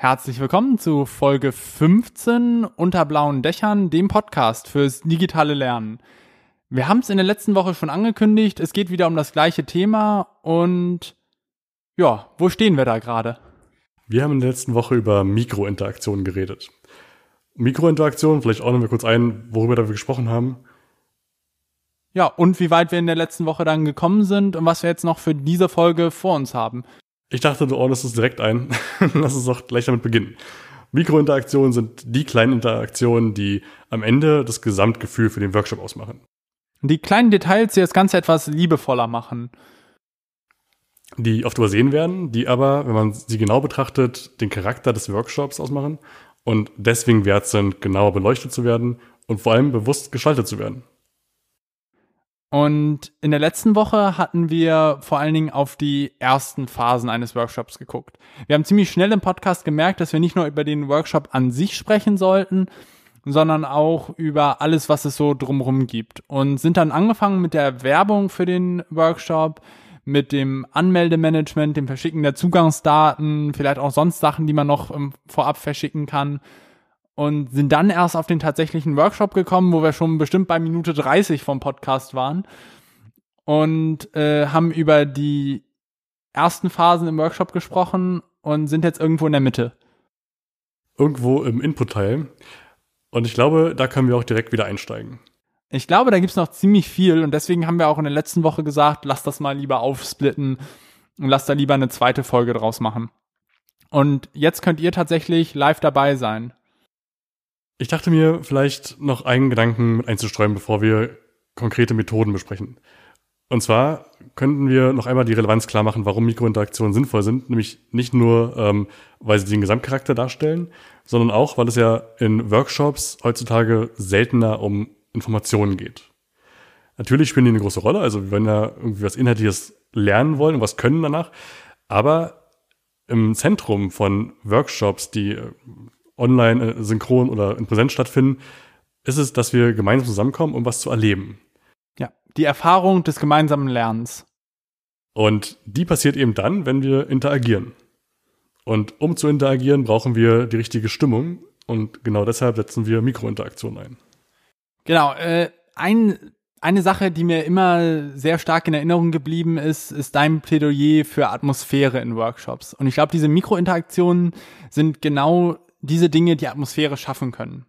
Herzlich willkommen zu Folge 15 unter blauen Dächern, dem Podcast fürs digitale Lernen. Wir haben es in der letzten Woche schon angekündigt, es geht wieder um das gleiche Thema und ja, wo stehen wir da gerade? Wir haben in der letzten Woche über Mikrointeraktionen geredet. Mikrointeraktionen, vielleicht ordnen wir kurz ein, worüber wir gesprochen haben. Ja, und wie weit wir in der letzten Woche dann gekommen sind und was wir jetzt noch für diese Folge vor uns haben. Ich dachte, du ordnest es direkt ein. Lass uns doch gleich damit beginnen. Mikrointeraktionen sind die kleinen Interaktionen, die am Ende das Gesamtgefühl für den Workshop ausmachen. Die kleinen Details, die das Ganze etwas liebevoller machen. Die oft übersehen werden, die aber, wenn man sie genau betrachtet, den Charakter des Workshops ausmachen und deswegen wert sind, genauer beleuchtet zu werden und vor allem bewusst gestaltet zu werden. Und in der letzten Woche hatten wir vor allen Dingen auf die ersten Phasen eines Workshops geguckt. Wir haben ziemlich schnell im Podcast gemerkt, dass wir nicht nur über den Workshop an sich sprechen sollten, sondern auch über alles, was es so drumherum gibt. Und sind dann angefangen mit der Werbung für den Workshop, mit dem Anmeldemanagement, dem Verschicken der Zugangsdaten, vielleicht auch sonst Sachen, die man noch vorab verschicken kann und sind dann erst auf den tatsächlichen Workshop gekommen, wo wir schon bestimmt bei Minute 30 vom Podcast waren und äh, haben über die ersten Phasen im Workshop gesprochen und sind jetzt irgendwo in der Mitte. Irgendwo im Input-Teil. Und ich glaube, da können wir auch direkt wieder einsteigen. Ich glaube, da gibt's noch ziemlich viel und deswegen haben wir auch in der letzten Woche gesagt, lass das mal lieber aufsplitten und lass da lieber eine zweite Folge draus machen. Und jetzt könnt ihr tatsächlich live dabei sein. Ich dachte mir, vielleicht noch einen Gedanken mit einzustreuen, bevor wir konkrete Methoden besprechen. Und zwar könnten wir noch einmal die Relevanz klar machen, warum Mikrointeraktionen sinnvoll sind. Nämlich nicht nur, ähm, weil sie den Gesamtcharakter darstellen, sondern auch, weil es ja in Workshops heutzutage seltener um Informationen geht. Natürlich spielen die eine große Rolle, also wir wollen ja irgendwie was Inhaltliches lernen wollen und was können danach. Aber im Zentrum von Workshops, die äh, online, äh, synchron oder in Präsenz stattfinden, ist es, dass wir gemeinsam zusammenkommen, um was zu erleben. Ja, die Erfahrung des gemeinsamen Lernens. Und die passiert eben dann, wenn wir interagieren. Und um zu interagieren, brauchen wir die richtige Stimmung. Und genau deshalb setzen wir Mikrointeraktionen ein. Genau. Äh, ein, eine Sache, die mir immer sehr stark in Erinnerung geblieben ist, ist dein Plädoyer für Atmosphäre in Workshops. Und ich glaube, diese Mikrointeraktionen sind genau diese Dinge die Atmosphäre schaffen können.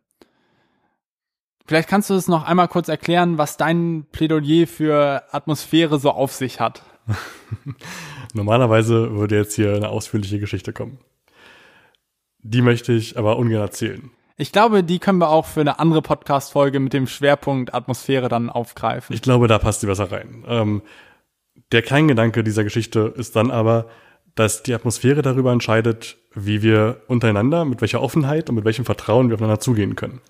Vielleicht kannst du es noch einmal kurz erklären, was dein Plädoyer für Atmosphäre so auf sich hat. Normalerweise würde jetzt hier eine ausführliche Geschichte kommen. Die möchte ich aber ungern erzählen. Ich glaube, die können wir auch für eine andere Podcast-Folge mit dem Schwerpunkt Atmosphäre dann aufgreifen. Ich glaube, da passt die besser rein. Ähm, der Kerngedanke dieser Geschichte ist dann aber, dass die Atmosphäre darüber entscheidet, wie wir untereinander, mit welcher Offenheit und mit welchem Vertrauen wir aufeinander zugehen können.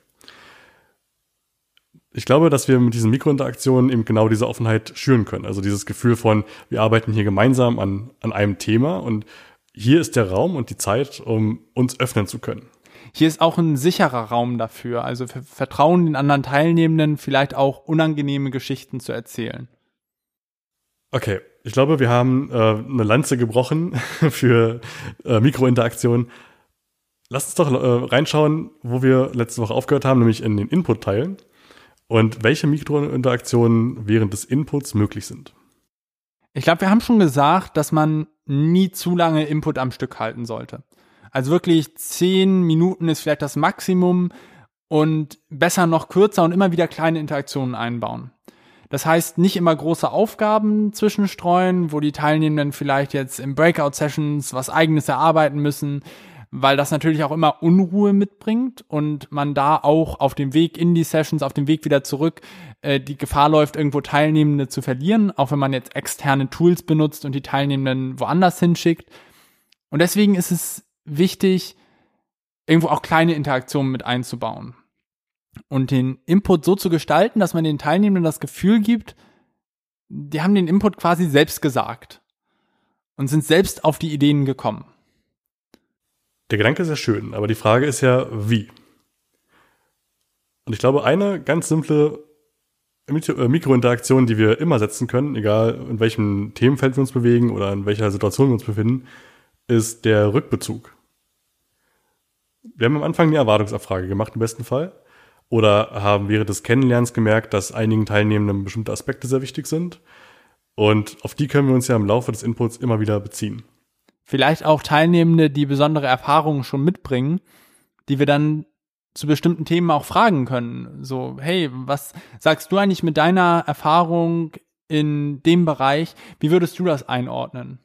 Ich glaube, dass wir mit diesen Mikrointeraktionen eben genau diese Offenheit schüren können. Also dieses Gefühl von, wir arbeiten hier gemeinsam an, an einem Thema und hier ist der Raum und die Zeit, um uns öffnen zu können. Hier ist auch ein sicherer Raum dafür. Also für Vertrauen den anderen Teilnehmenden vielleicht auch unangenehme Geschichten zu erzählen. Okay, ich glaube, wir haben äh, eine Lanze gebrochen für äh, Mikrointeraktion. Lass uns doch äh, reinschauen, wo wir letzte Woche aufgehört haben, nämlich in den Input-Teilen und welche Mikrointeraktionen während des Inputs möglich sind. Ich glaube, wir haben schon gesagt, dass man nie zu lange Input am Stück halten sollte. Also wirklich zehn Minuten ist vielleicht das Maximum und besser noch kürzer und immer wieder kleine Interaktionen einbauen. Das heißt, nicht immer große Aufgaben zwischenstreuen, wo die Teilnehmenden vielleicht jetzt im Breakout-Sessions was eigenes erarbeiten müssen, weil das natürlich auch immer Unruhe mitbringt und man da auch auf dem Weg in die Sessions, auf dem Weg wieder zurück, äh, die Gefahr läuft, irgendwo Teilnehmende zu verlieren, auch wenn man jetzt externe Tools benutzt und die Teilnehmenden woanders hinschickt. Und deswegen ist es wichtig, irgendwo auch kleine Interaktionen mit einzubauen und den Input so zu gestalten, dass man den Teilnehmenden das Gefühl gibt, die haben den Input quasi selbst gesagt und sind selbst auf die Ideen gekommen. Der Gedanke ist ja schön, aber die Frage ist ja, wie? Und ich glaube, eine ganz simple äh, Mikrointeraktion, die wir immer setzen können, egal in welchem Themenfeld wir uns bewegen oder in welcher Situation wir uns befinden, ist der Rückbezug. Wir haben am Anfang eine Erwartungsabfrage gemacht, im besten Fall. Oder haben während des Kennenlernens gemerkt, dass einigen Teilnehmenden bestimmte Aspekte sehr wichtig sind. Und auf die können wir uns ja im Laufe des Inputs immer wieder beziehen. Vielleicht auch Teilnehmende, die besondere Erfahrungen schon mitbringen, die wir dann zu bestimmten Themen auch fragen können. So, hey, was sagst du eigentlich mit deiner Erfahrung in dem Bereich? Wie würdest du das einordnen?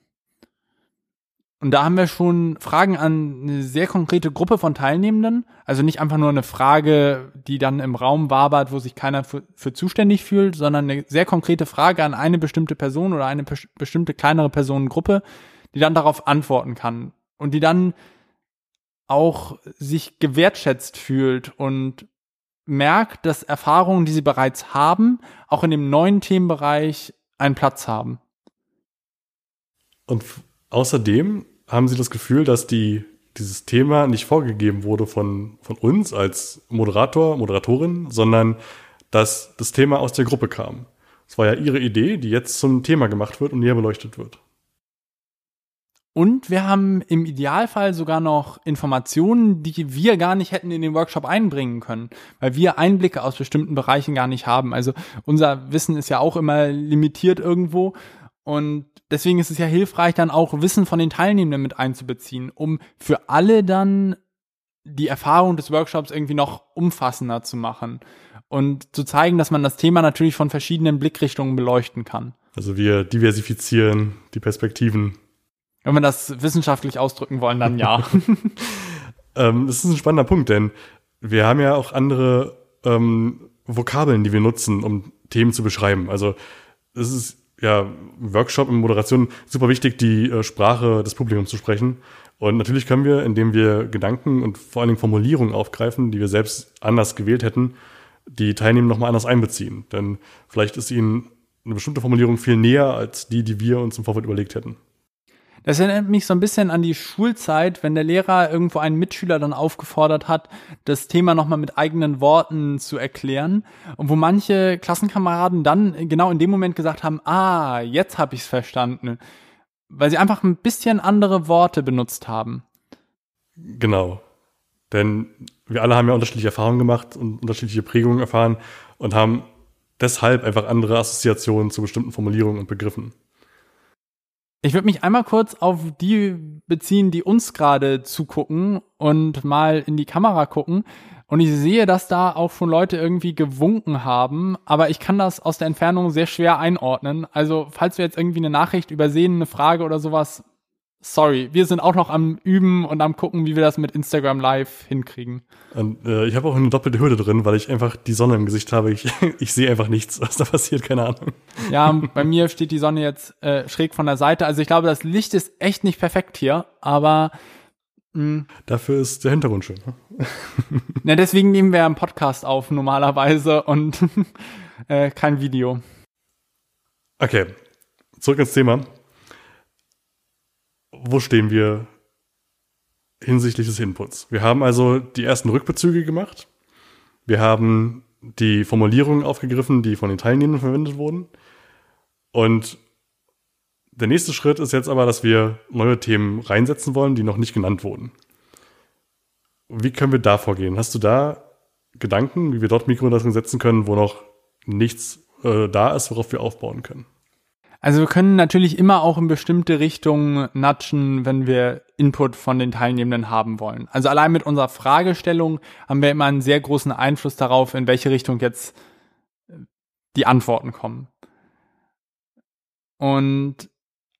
Und da haben wir schon Fragen an eine sehr konkrete Gruppe von Teilnehmenden. Also nicht einfach nur eine Frage, die dann im Raum wabert, wo sich keiner für, für zuständig fühlt, sondern eine sehr konkrete Frage an eine bestimmte Person oder eine bestimmte kleinere Personengruppe, die dann darauf antworten kann. Und die dann auch sich gewertschätzt fühlt und merkt, dass Erfahrungen, die sie bereits haben, auch in dem neuen Themenbereich einen Platz haben. Und außerdem haben Sie das Gefühl, dass die, dieses Thema nicht vorgegeben wurde von, von uns als Moderator, Moderatorin, sondern dass das Thema aus der Gruppe kam? Es war ja Ihre Idee, die jetzt zum Thema gemacht wird und näher beleuchtet wird. Und wir haben im Idealfall sogar noch Informationen, die wir gar nicht hätten in den Workshop einbringen können, weil wir Einblicke aus bestimmten Bereichen gar nicht haben. Also unser Wissen ist ja auch immer limitiert irgendwo und deswegen ist es ja hilfreich, dann auch Wissen von den Teilnehmenden mit einzubeziehen, um für alle dann die Erfahrung des Workshops irgendwie noch umfassender zu machen und zu zeigen, dass man das Thema natürlich von verschiedenen Blickrichtungen beleuchten kann. Also wir diversifizieren die Perspektiven. Wenn wir das wissenschaftlich ausdrücken wollen, dann ja. ähm, das ist ein spannender Punkt, denn wir haben ja auch andere ähm, Vokabeln, die wir nutzen, um Themen zu beschreiben. Also es ist ja, Workshop in Moderation super wichtig, die äh, Sprache des Publikums zu sprechen. Und natürlich können wir, indem wir Gedanken und vor allen Dingen Formulierungen aufgreifen, die wir selbst anders gewählt hätten, die Teilnehmer nochmal anders einbeziehen. Denn vielleicht ist ihnen eine bestimmte Formulierung viel näher als die, die wir uns im Vorfeld überlegt hätten. Das erinnert mich so ein bisschen an die Schulzeit, wenn der Lehrer irgendwo einen Mitschüler dann aufgefordert hat, das Thema nochmal mit eigenen Worten zu erklären. Und wo manche Klassenkameraden dann genau in dem Moment gesagt haben, ah, jetzt habe ich's verstanden. Weil sie einfach ein bisschen andere Worte benutzt haben. Genau. Denn wir alle haben ja unterschiedliche Erfahrungen gemacht und unterschiedliche Prägungen erfahren und haben deshalb einfach andere Assoziationen zu bestimmten Formulierungen und Begriffen. Ich würde mich einmal kurz auf die beziehen, die uns gerade zugucken und mal in die Kamera gucken. Und ich sehe, dass da auch schon Leute irgendwie gewunken haben, aber ich kann das aus der Entfernung sehr schwer einordnen. Also, falls wir jetzt irgendwie eine Nachricht übersehen, eine Frage oder sowas, sorry, wir sind auch noch am Üben und am gucken, wie wir das mit Instagram Live hinkriegen. Und, äh, ich habe auch eine doppelte Hürde drin, weil ich einfach die Sonne im Gesicht habe. Ich, ich sehe einfach nichts, was da passiert, keine Ahnung. Ja, bei mir steht die Sonne jetzt äh, schräg von der Seite. Also ich glaube, das Licht ist echt nicht perfekt hier, aber mh. Hm. Dafür ist der Hintergrund schön. Ne? ja, deswegen nehmen wir einen Podcast auf normalerweise und äh, kein Video. Okay, zurück ins Thema wo stehen wir hinsichtlich des Inputs? Wir haben also die ersten Rückbezüge gemacht. Wir haben die Formulierungen aufgegriffen, die von den Teilnehmern verwendet wurden. Und der nächste Schritt ist jetzt aber, dass wir neue Themen reinsetzen wollen, die noch nicht genannt wurden. Wie können wir da vorgehen? Hast du da Gedanken, wie wir dort Mikrointeressen setzen können, wo noch nichts äh, da ist, worauf wir aufbauen können? Also wir können natürlich immer auch in bestimmte Richtungen natschen, wenn wir Input von den Teilnehmenden haben wollen. Also allein mit unserer Fragestellung haben wir immer einen sehr großen Einfluss darauf, in welche Richtung jetzt äh, die Antworten kommen. Und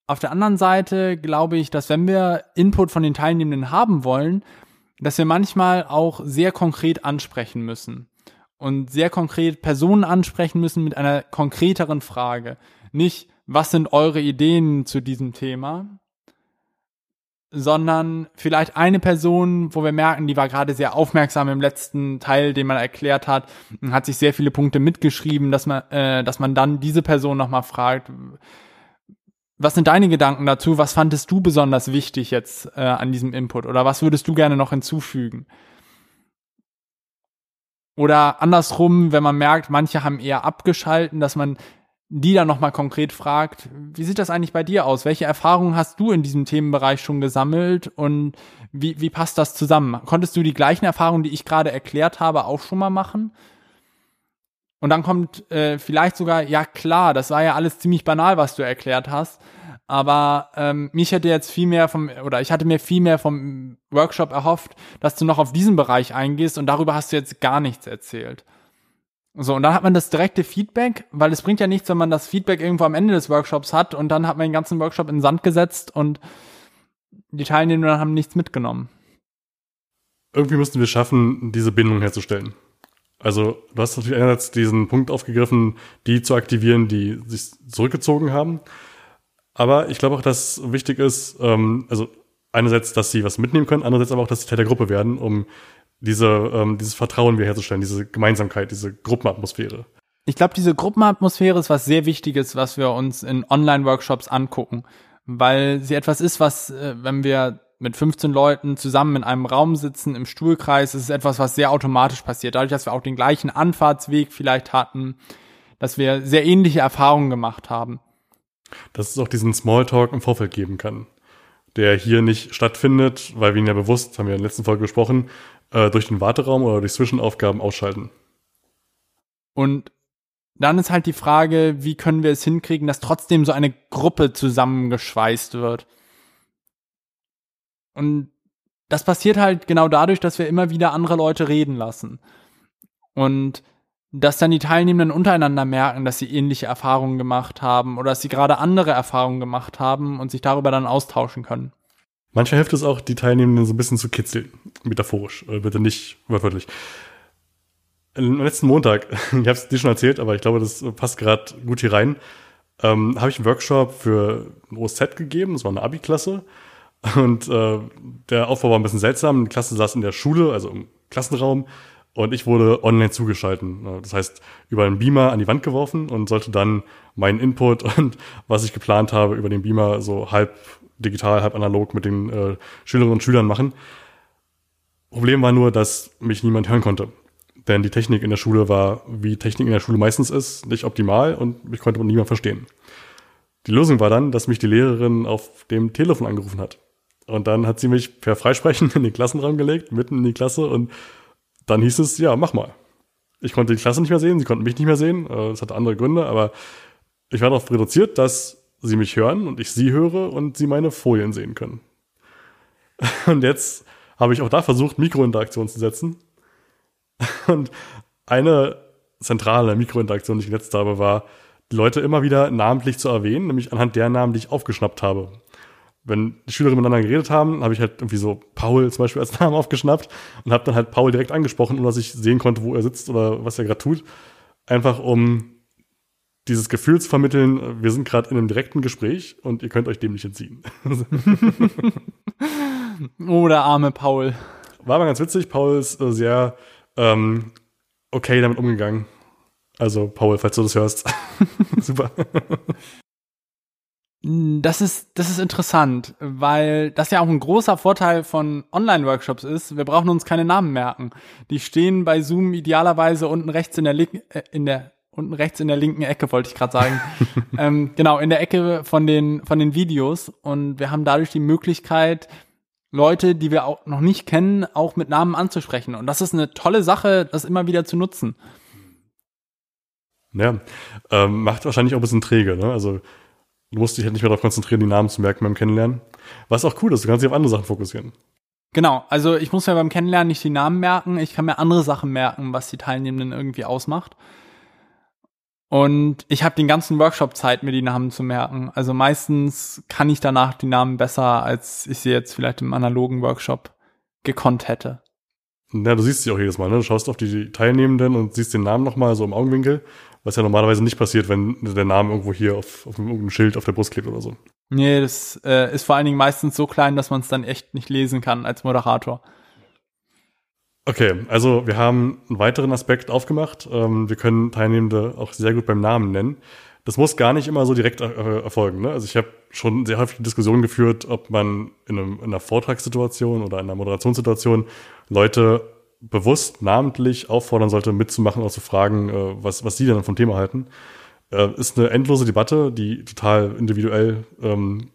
auf der anderen Seite glaube ich, dass wenn wir Input von den Teilnehmenden haben wollen, dass wir manchmal auch sehr konkret ansprechen müssen und sehr konkret Personen ansprechen müssen mit einer konkreteren Frage. Nicht, was sind eure Ideen zu diesem Thema, sondern vielleicht eine Person, wo wir merken, die war gerade sehr aufmerksam im letzten Teil, den man erklärt hat, und hat sich sehr viele Punkte mitgeschrieben, dass man, äh, dass man dann diese Person nochmal fragt, was sind deine Gedanken dazu? Was fandest du besonders wichtig jetzt äh, an diesem Input? Oder was würdest du gerne noch hinzufügen? Oder andersrum, wenn man merkt, manche haben eher abgeschalten, dass man die dann nochmal konkret fragt, wie sieht das eigentlich bei dir aus? Welche Erfahrungen hast du in diesem Themenbereich schon gesammelt und wie, wie passt das zusammen? Konntest du die gleichen Erfahrungen, die ich gerade erklärt habe, auch schon mal machen? Und dann kommt äh, vielleicht sogar, ja klar, das war ja alles ziemlich banal, was du erklärt hast. Aber ähm, mich hätte jetzt viel mehr vom, oder ich hatte mir viel mehr vom Workshop erhofft, dass du noch auf diesen Bereich eingehst und darüber hast du jetzt gar nichts erzählt. So, und dann hat man das direkte Feedback, weil es bringt ja nichts, wenn man das Feedback irgendwo am Ende des Workshops hat und dann hat man den ganzen Workshop in den Sand gesetzt und die Teilnehmer haben nichts mitgenommen. Irgendwie müssten wir schaffen, diese Bindung herzustellen. Also, du hast natürlich einerseits diesen Punkt aufgegriffen, die zu aktivieren, die sich zurückgezogen haben. Aber ich glaube auch, dass wichtig ist, ähm, also einerseits, dass sie was mitnehmen können, andererseits aber auch, dass sie Teil der Gruppe werden, um diese, ähm, dieses Vertrauen wiederherzustellen, diese Gemeinsamkeit, diese Gruppenatmosphäre. Ich glaube, diese Gruppenatmosphäre ist was sehr Wichtiges, was wir uns in Online-Workshops angucken, weil sie etwas ist, was, äh, wenn wir mit 15 Leuten zusammen in einem Raum sitzen, im Stuhlkreis, ist es etwas, was sehr automatisch passiert. Dadurch, dass wir auch den gleichen Anfahrtsweg vielleicht hatten, dass wir sehr ähnliche Erfahrungen gemacht haben. Dass es auch diesen Smalltalk im Vorfeld geben kann, der hier nicht stattfindet, weil wir ihn ja bewusst, haben wir in der letzten Folge gesprochen, äh, durch den Warteraum oder durch Zwischenaufgaben ausschalten. Und dann ist halt die Frage, wie können wir es hinkriegen, dass trotzdem so eine Gruppe zusammengeschweißt wird. Und das passiert halt genau dadurch, dass wir immer wieder andere Leute reden lassen. Und dass dann die Teilnehmenden untereinander merken, dass sie ähnliche Erfahrungen gemacht haben oder dass sie gerade andere Erfahrungen gemacht haben und sich darüber dann austauschen können. Manchmal hilft es auch, die Teilnehmenden so ein bisschen zu kitzeln, metaphorisch, äh, bitte nicht wortwörtlich. Am letzten Montag, ich habe es dir schon erzählt, aber ich glaube, das passt gerade gut hier rein, ähm, habe ich einen Workshop für ein OSZ gegeben, das war eine Abi-Klasse und äh, der Aufbau war ein bisschen seltsam. Die Klasse saß in der Schule, also im Klassenraum, und ich wurde online zugeschalten. Das heißt, über einen Beamer an die Wand geworfen und sollte dann meinen Input und was ich geplant habe über den Beamer so halb digital, halb analog mit den äh, Schülerinnen und Schülern machen. Problem war nur, dass mich niemand hören konnte. Denn die Technik in der Schule war, wie Technik in der Schule meistens ist, nicht optimal und mich konnte niemand verstehen. Die Lösung war dann, dass mich die Lehrerin auf dem Telefon angerufen hat. Und dann hat sie mich per Freisprechen in den Klassenraum gelegt, mitten in die Klasse und dann hieß es, ja, mach mal. Ich konnte die Klasse nicht mehr sehen, sie konnten mich nicht mehr sehen, äh, das hatte andere Gründe, aber ich war darauf reduziert, dass sie mich hören und ich sie höre und sie meine Folien sehen können. Und jetzt habe ich auch da versucht, Mikrointeraktion zu setzen. Und eine zentrale Mikrointeraktion, die ich jetzt habe, war, die Leute immer wieder namentlich zu erwähnen, nämlich anhand der Namen, die ich aufgeschnappt habe wenn die Schülerinnen miteinander geredet haben, habe ich halt irgendwie so Paul zum Beispiel als Namen aufgeschnappt und habe dann halt Paul direkt angesprochen, ohne dass ich sehen konnte, wo er sitzt oder was er gerade tut. Einfach um dieses Gefühl zu vermitteln, wir sind gerade in einem direkten Gespräch und ihr könnt euch dem nicht entziehen. oh, der arme Paul. War aber ganz witzig. Paul ist äh, sehr ähm, okay damit umgegangen. Also, Paul, falls du das hörst. Super. Das ist, das ist interessant, weil das ja auch ein großer Vorteil von Online-Workshops ist. Wir brauchen uns keine Namen merken. Die stehen bei Zoom idealerweise unten rechts in der, äh, in der unten rechts in der linken Ecke, wollte ich gerade sagen. ähm, genau, in der Ecke von den, von den Videos. Und wir haben dadurch die Möglichkeit, Leute, die wir auch noch nicht kennen, auch mit Namen anzusprechen. Und das ist eine tolle Sache, das immer wieder zu nutzen. Ja, ähm, macht wahrscheinlich auch ein bisschen träge, ne? Also Du musst dich halt nicht mehr darauf konzentrieren, die Namen zu merken beim Kennenlernen. Was auch cool ist, du kannst dich auf andere Sachen fokussieren. Genau, also ich muss mir beim Kennenlernen nicht die Namen merken, ich kann mir andere Sachen merken, was die Teilnehmenden irgendwie ausmacht. Und ich habe den ganzen Workshop Zeit, mir die Namen zu merken. Also meistens kann ich danach die Namen besser, als ich sie jetzt vielleicht im analogen Workshop gekonnt hätte. Ja, du siehst sie auch jedes Mal, ne? Du schaust auf die Teilnehmenden und siehst den Namen nochmal so im Augenwinkel was ja normalerweise nicht passiert, wenn der Name irgendwo hier auf, auf irgendeinem Schild auf der Brust klebt oder so. Nee, das äh, ist vor allen Dingen meistens so klein, dass man es dann echt nicht lesen kann als Moderator. Okay, also wir haben einen weiteren Aspekt aufgemacht. Ähm, wir können Teilnehmende auch sehr gut beim Namen nennen. Das muss gar nicht immer so direkt äh, erfolgen. Ne? Also ich habe schon sehr häufig Diskussionen geführt, ob man in, einem, in einer Vortragssituation oder in einer Moderationssituation Leute bewusst namentlich auffordern sollte, mitzumachen, auch zu fragen, äh, was, was sie denn vom Thema halten. Äh, ist eine endlose Debatte, die total individuell. Ähm,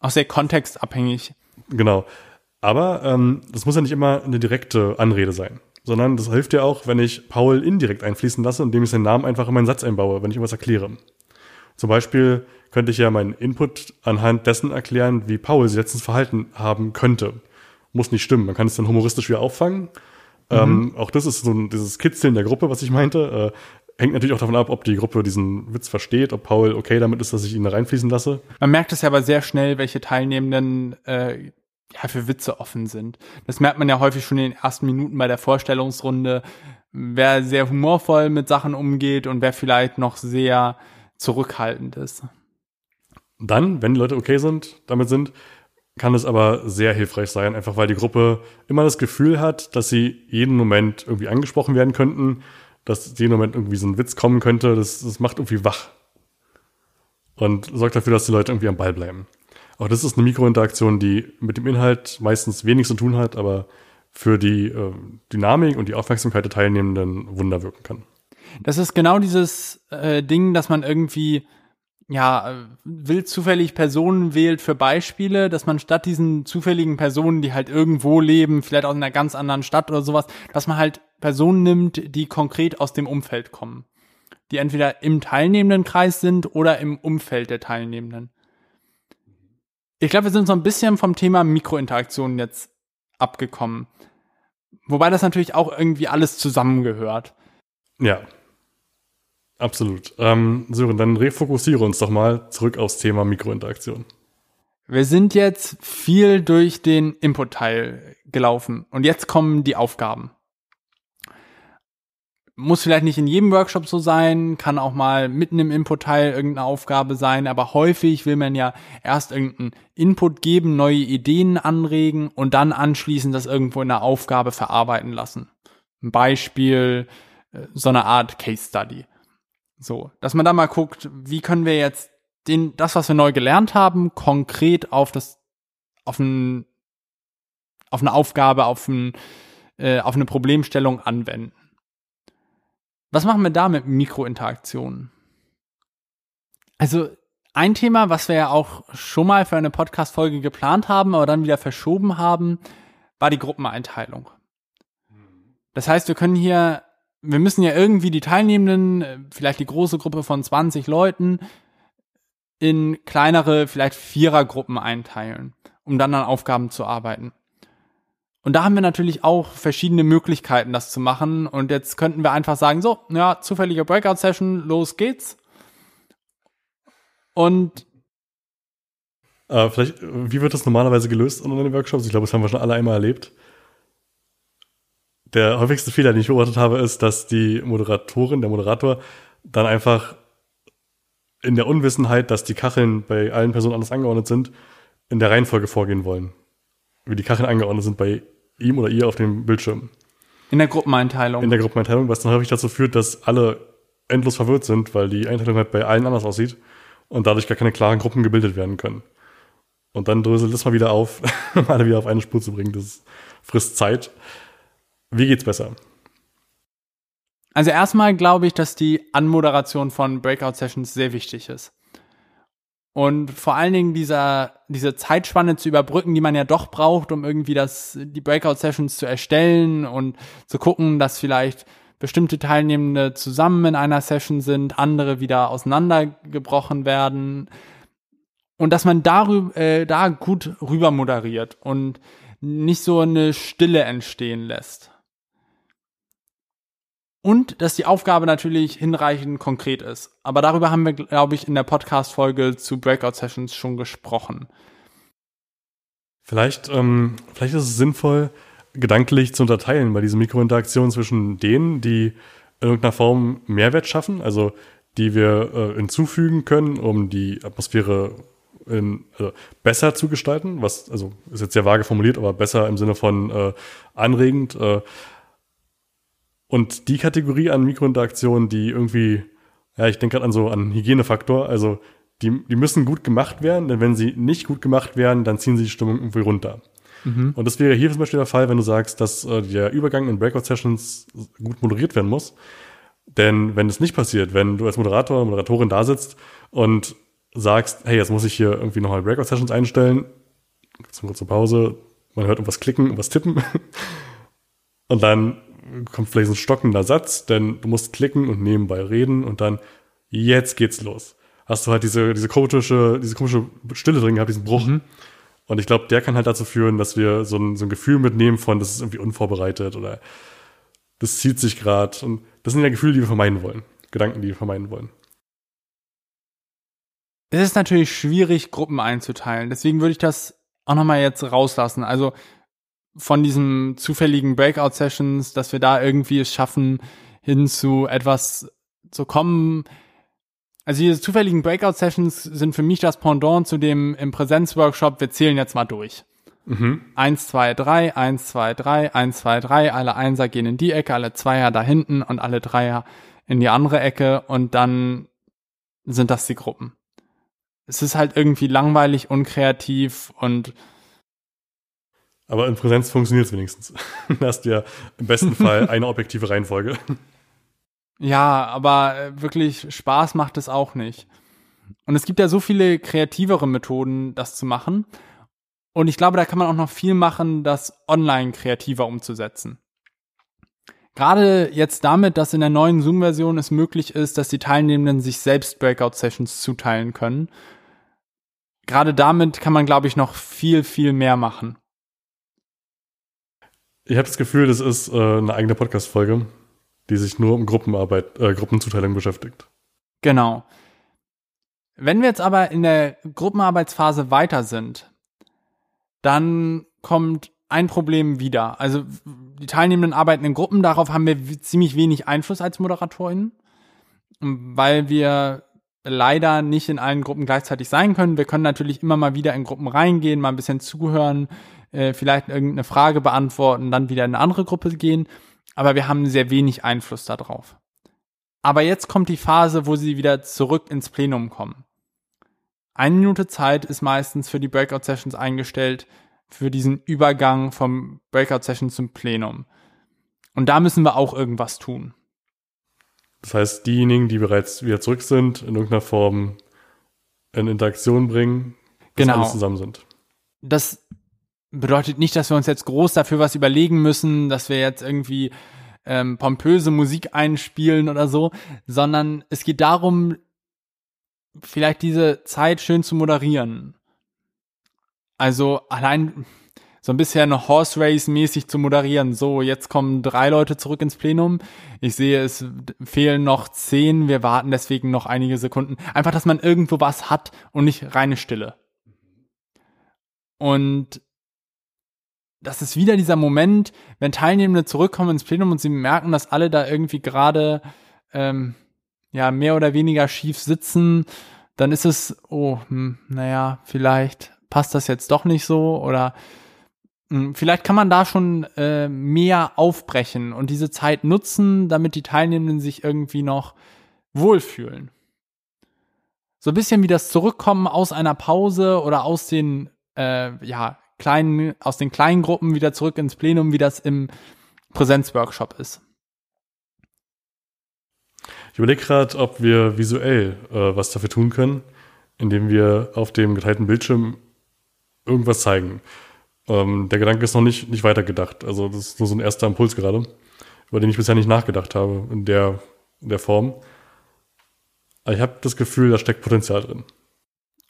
Auch sehr kontextabhängig. Genau. Aber ähm, das muss ja nicht immer eine direkte Anrede sein, sondern das hilft ja auch, wenn ich Paul indirekt einfließen lasse, indem ich seinen Namen einfach in meinen Satz einbaue, wenn ich irgendwas erkläre. Zum Beispiel könnte ich ja meinen Input anhand dessen erklären, wie Paul sich letztens verhalten haben könnte. Muss nicht stimmen. Man kann es dann humoristisch wieder auffangen. Mhm. Ähm, auch das ist so ein, dieses Kitzeln der Gruppe, was ich meinte. Äh, hängt natürlich auch davon ab, ob die Gruppe diesen Witz versteht, ob Paul okay damit ist, dass ich ihn da reinfließen lasse. Man merkt es ja aber sehr schnell, welche Teilnehmenden äh, ja, für Witze offen sind. Das merkt man ja häufig schon in den ersten Minuten bei der Vorstellungsrunde, wer sehr humorvoll mit Sachen umgeht und wer vielleicht noch sehr zurückhaltend ist. Dann, wenn die Leute okay sind, damit sind, kann es aber sehr hilfreich sein, einfach weil die Gruppe immer das Gefühl hat, dass sie jeden Moment irgendwie angesprochen werden könnten, dass jeden Moment irgendwie so ein Witz kommen könnte. Das, das macht irgendwie wach und sorgt dafür, dass die Leute irgendwie am Ball bleiben. Auch das ist eine Mikrointeraktion, die mit dem Inhalt meistens wenig zu tun hat, aber für die äh, Dynamik und die Aufmerksamkeit der Teilnehmenden Wunder wirken kann. Das ist genau dieses äh, Ding, dass man irgendwie ja, wild zufällig Personen wählt für Beispiele, dass man statt diesen zufälligen Personen, die halt irgendwo leben, vielleicht aus einer ganz anderen Stadt oder sowas, dass man halt Personen nimmt, die konkret aus dem Umfeld kommen. Die entweder im teilnehmenden Kreis sind oder im Umfeld der Teilnehmenden. Ich glaube, wir sind so ein bisschen vom Thema Mikrointeraktionen jetzt abgekommen. Wobei das natürlich auch irgendwie alles zusammengehört. Ja. Absolut. Ähm, Sören, dann refokussiere uns doch mal zurück aufs Thema Mikrointeraktion. Wir sind jetzt viel durch den Input-Teil gelaufen und jetzt kommen die Aufgaben muss vielleicht nicht in jedem Workshop so sein, kann auch mal mitten im Input-Teil irgendeine Aufgabe sein, aber häufig will man ja erst irgendeinen Input geben, neue Ideen anregen und dann anschließend das irgendwo in einer Aufgabe verarbeiten lassen. Ein Beispiel, äh, so eine Art Case Study. So, dass man da mal guckt, wie können wir jetzt den, das, was wir neu gelernt haben, konkret auf das, auf ein, auf eine Aufgabe, auf ein, äh, auf eine Problemstellung anwenden. Was machen wir da mit Mikrointeraktionen? Also ein Thema, was wir ja auch schon mal für eine Podcast-Folge geplant haben, aber dann wieder verschoben haben, war die Gruppeneinteilung. Das heißt, wir können hier, wir müssen ja irgendwie die Teilnehmenden, vielleicht die große Gruppe von 20 Leuten, in kleinere, vielleicht Vierergruppen einteilen, um dann an Aufgaben zu arbeiten. Und da haben wir natürlich auch verschiedene Möglichkeiten, das zu machen. Und jetzt könnten wir einfach sagen, so, ja, zufällige Breakout-Session, los geht's. Und äh, vielleicht, wie wird das normalerweise gelöst in den Workshops? Ich glaube, das haben wir schon alle einmal erlebt. Der häufigste Fehler, den ich beobachtet habe, ist, dass die Moderatorin, der Moderator, dann einfach in der Unwissenheit, dass die Kacheln bei allen Personen anders angeordnet sind, in der Reihenfolge vorgehen wollen. Wie die Kacheln angeordnet sind bei ihm oder ihr auf dem Bildschirm. In der Gruppeneinteilung. In der Gruppeneinteilung, was dann häufig dazu führt, dass alle endlos verwirrt sind, weil die Einteilung halt bei allen anders aussieht und dadurch gar keine klaren Gruppen gebildet werden können. Und dann dröselt das mal wieder auf, um alle wieder auf eine Spur zu bringen. Das frisst Zeit. Wie geht's besser? Also erstmal glaube ich, dass die Anmoderation von Breakout Sessions sehr wichtig ist. Und vor allen Dingen dieser, diese Zeitspanne zu überbrücken, die man ja doch braucht, um irgendwie das, die Breakout-Sessions zu erstellen und zu gucken, dass vielleicht bestimmte Teilnehmende zusammen in einer Session sind, andere wieder auseinandergebrochen werden. Und dass man darüber, äh, da gut rüber moderiert und nicht so eine Stille entstehen lässt. Und dass die Aufgabe natürlich hinreichend konkret ist. Aber darüber haben wir, glaube ich, in der Podcast-Folge zu Breakout-Sessions schon gesprochen. Vielleicht, ähm, vielleicht ist es sinnvoll, gedanklich zu unterteilen bei dieser Mikrointeraktion zwischen denen, die in irgendeiner Form Mehrwert schaffen, also die wir äh, hinzufügen können, um die Atmosphäre in, also besser zu gestalten, was, also ist jetzt sehr vage formuliert, aber besser im Sinne von äh, anregend. Äh, und die Kategorie an Mikrointeraktionen, die irgendwie, ja, ich denke gerade an so an Hygienefaktor, also die, die müssen gut gemacht werden, denn wenn sie nicht gut gemacht werden, dann ziehen sie die Stimmung irgendwie runter. Mhm. Und das wäre hier zum Beispiel der Fall, wenn du sagst, dass äh, der Übergang in Breakout-Sessions gut moderiert werden muss, Denn wenn es nicht passiert, wenn du als Moderator, Moderatorin da sitzt und sagst, hey, jetzt muss ich hier irgendwie nochmal Breakout-Sessions einstellen, zum kurze Pause, man hört irgendwas klicken, irgendwas tippen und dann kommt vielleicht so ein stockender Satz, denn du musst klicken und nebenbei reden und dann jetzt geht's los. Hast du halt diese, diese komische, diese komische Stille drin gehabt, diesen Bruch. Mhm. Und ich glaube, der kann halt dazu führen, dass wir so ein, so ein Gefühl mitnehmen von, das ist irgendwie unvorbereitet oder das zieht sich gerade. Und das sind ja Gefühle, die wir vermeiden wollen. Gedanken, die wir vermeiden wollen. Es ist natürlich schwierig, Gruppen einzuteilen. Deswegen würde ich das auch nochmal jetzt rauslassen. Also von diesen zufälligen Breakout-Sessions, dass wir da irgendwie es schaffen, hin zu etwas zu kommen. Also diese zufälligen Breakout-Sessions sind für mich das Pendant zu dem im Präsenzworkshop, wir zählen jetzt mal durch. Mhm. Eins, zwei, drei, eins, zwei, drei, eins, zwei, drei, alle Einser gehen in die Ecke, alle Zweier da hinten und alle Dreier in die andere Ecke und dann sind das die Gruppen. Es ist halt irgendwie langweilig, unkreativ und aber in Präsenz funktioniert es wenigstens. da hast du ja im besten Fall eine objektive Reihenfolge. Ja, aber äh, wirklich Spaß macht es auch nicht. Und es gibt ja so viele kreativere Methoden, das zu machen. Und ich glaube, da kann man auch noch viel machen, das online kreativer umzusetzen. Gerade jetzt damit, dass in der neuen Zoom-Version es möglich ist, dass die Teilnehmenden sich selbst Breakout-Sessions zuteilen können. Gerade damit kann man, glaube ich, noch viel, viel mehr machen. Ich habe das Gefühl, das ist äh, eine eigene Podcast-Folge, die sich nur um Gruppenarbeit, äh, Gruppenzuteilung beschäftigt. Genau. Wenn wir jetzt aber in der Gruppenarbeitsphase weiter sind, dann kommt ein Problem wieder. Also die Teilnehmenden arbeiten in Gruppen, darauf haben wir ziemlich wenig Einfluss als ModeratorInnen, weil wir leider nicht in allen Gruppen gleichzeitig sein können. Wir können natürlich immer mal wieder in Gruppen reingehen, mal ein bisschen zuhören, äh, vielleicht irgendeine Frage beantworten, dann wieder in eine andere Gruppe gehen, aber wir haben sehr wenig Einfluss darauf. Aber jetzt kommt die Phase, wo sie wieder zurück ins Plenum kommen. Eine Minute Zeit ist meistens für die Breakout-Sessions eingestellt, für diesen Übergang vom Breakout-Session zum Plenum. Und da müssen wir auch irgendwas tun. Das heißt, diejenigen, die bereits wieder zurück sind, in irgendeiner Form in Interaktion bringen, bis genau. alle zusammen sind. Das bedeutet nicht, dass wir uns jetzt groß dafür was überlegen müssen, dass wir jetzt irgendwie ähm, pompöse Musik einspielen oder so, sondern es geht darum, vielleicht diese Zeit schön zu moderieren. Also allein so ein bisschen Horse Race mäßig zu moderieren. So, jetzt kommen drei Leute zurück ins Plenum. Ich sehe, es fehlen noch zehn. Wir warten deswegen noch einige Sekunden. Einfach, dass man irgendwo was hat und nicht reine Stille. Und das ist wieder dieser Moment, wenn Teilnehmende zurückkommen ins Plenum und sie merken, dass alle da irgendwie gerade ähm, ja mehr oder weniger schief sitzen, dann ist es, oh, hm, naja, vielleicht passt das jetzt doch nicht so oder hm, vielleicht kann man da schon äh, mehr aufbrechen und diese Zeit nutzen, damit die Teilnehmenden sich irgendwie noch wohlfühlen. So ein bisschen wie das Zurückkommen aus einer Pause oder aus den äh, ja, kleinen, aus den kleinen Gruppen wieder zurück ins Plenum, wie das im Präsenzworkshop ist. Ich überlege gerade, ob wir visuell äh, was dafür tun können, indem wir auf dem geteilten Bildschirm irgendwas zeigen. Ähm, der Gedanke ist noch nicht, nicht weitergedacht. Also das ist nur so ein erster Impuls gerade, über den ich bisher nicht nachgedacht habe in der, in der Form. Aber ich habe das Gefühl, da steckt Potenzial drin.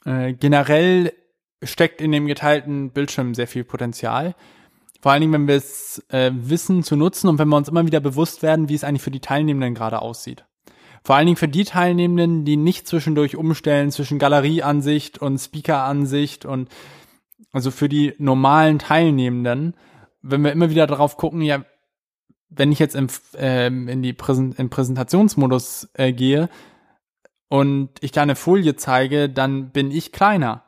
Äh, generell steckt in dem geteilten Bildschirm sehr viel Potenzial. Vor allen Dingen, wenn wir es äh, wissen zu nutzen und wenn wir uns immer wieder bewusst werden, wie es eigentlich für die Teilnehmenden gerade aussieht. Vor allen Dingen für die Teilnehmenden, die nicht zwischendurch umstellen zwischen Galerieansicht und Speakeransicht und also für die normalen Teilnehmenden, wenn wir immer wieder darauf gucken, ja, wenn ich jetzt im, äh, in die Präsent in Präsentationsmodus äh, gehe und ich da eine Folie zeige, dann bin ich kleiner.